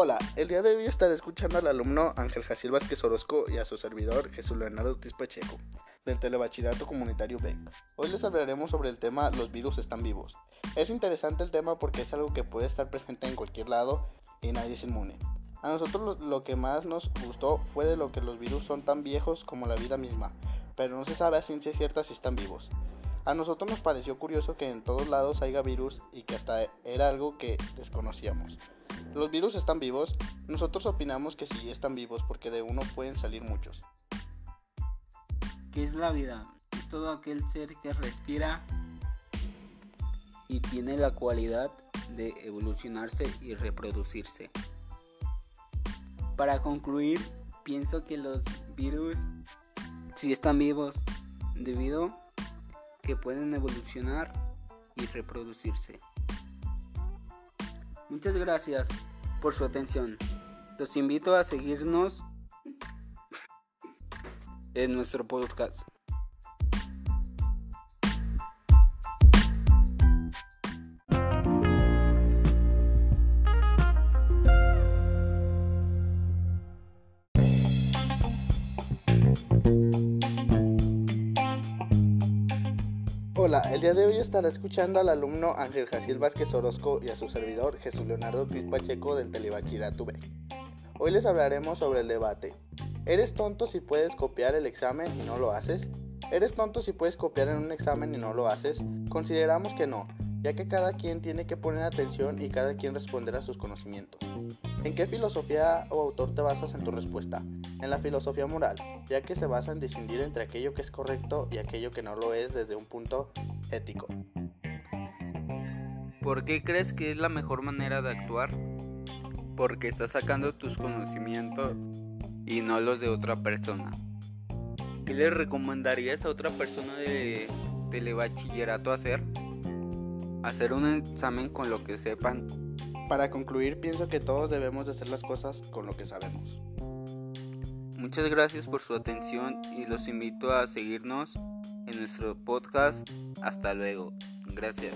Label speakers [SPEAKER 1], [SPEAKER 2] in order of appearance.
[SPEAKER 1] Hola, el día de hoy estaré escuchando al alumno Ángel Jacil Vázquez Orozco y a su servidor Jesús Leonardo Ortiz Pacheco del Telebachillerato Comunitario BEC. Hoy les hablaremos sobre el tema Los virus están vivos. Es interesante el tema porque es algo que puede estar presente en cualquier lado y nadie es inmune. A nosotros lo, que más nos gustó fue de lo que los virus son tan viejos como la vida misma, pero no se sabe a ciencia cierta si están vivos. A nosotros nos pareció curioso que en todos lados haya virus y que hasta era algo que desconocíamos. ¿Los virus están vivos? Nosotros opinamos que sí están vivos porque de uno pueden salir muchos.
[SPEAKER 2] ¿Qué es la vida? Es todo aquel ser que respira y tiene la cualidad de evolucionarse y reproducirse. Para concluir, pienso que los virus sí están vivos debido que pueden evolucionar y reproducirse. Muchas gracias por su atención. Los invito a seguirnos en nuestro podcast.
[SPEAKER 1] Hola, el día de hoy estará escuchando al alumno Ángel Jaciel Vázquez Orozco y a su servidor Jesús Leonardo Cris Pacheco del Telebachillerato B. Hoy les hablaremos sobre el debate. ¿Eres tonto si puedes copiar el examen y no lo haces? ¿Eres tonto si puedes copiar en un examen y no lo haces? Consideramos que no, ya que cada quien tiene que poner atención y cada quien responder a sus conocimientos. ¿En qué filosofía o autor te basas en tu respuesta? En la filosofía moral, ya que se basa en distinguir entre aquello que es correcto y aquello que no lo es desde un punto ético.
[SPEAKER 2] ¿Por qué crees que es la mejor manera de actuar? Porque estás sacando tus conocimientos y no los de otra persona. ¿Qué le recomendarías a otra persona de telebachillerato hacer? Hacer un examen con lo que sepan
[SPEAKER 1] para concluir, pienso que todos debemos de hacer las cosas con lo que sabemos.
[SPEAKER 2] Muchas gracias por su atención y los invito a seguirnos en nuestro podcast. Hasta luego. Gracias.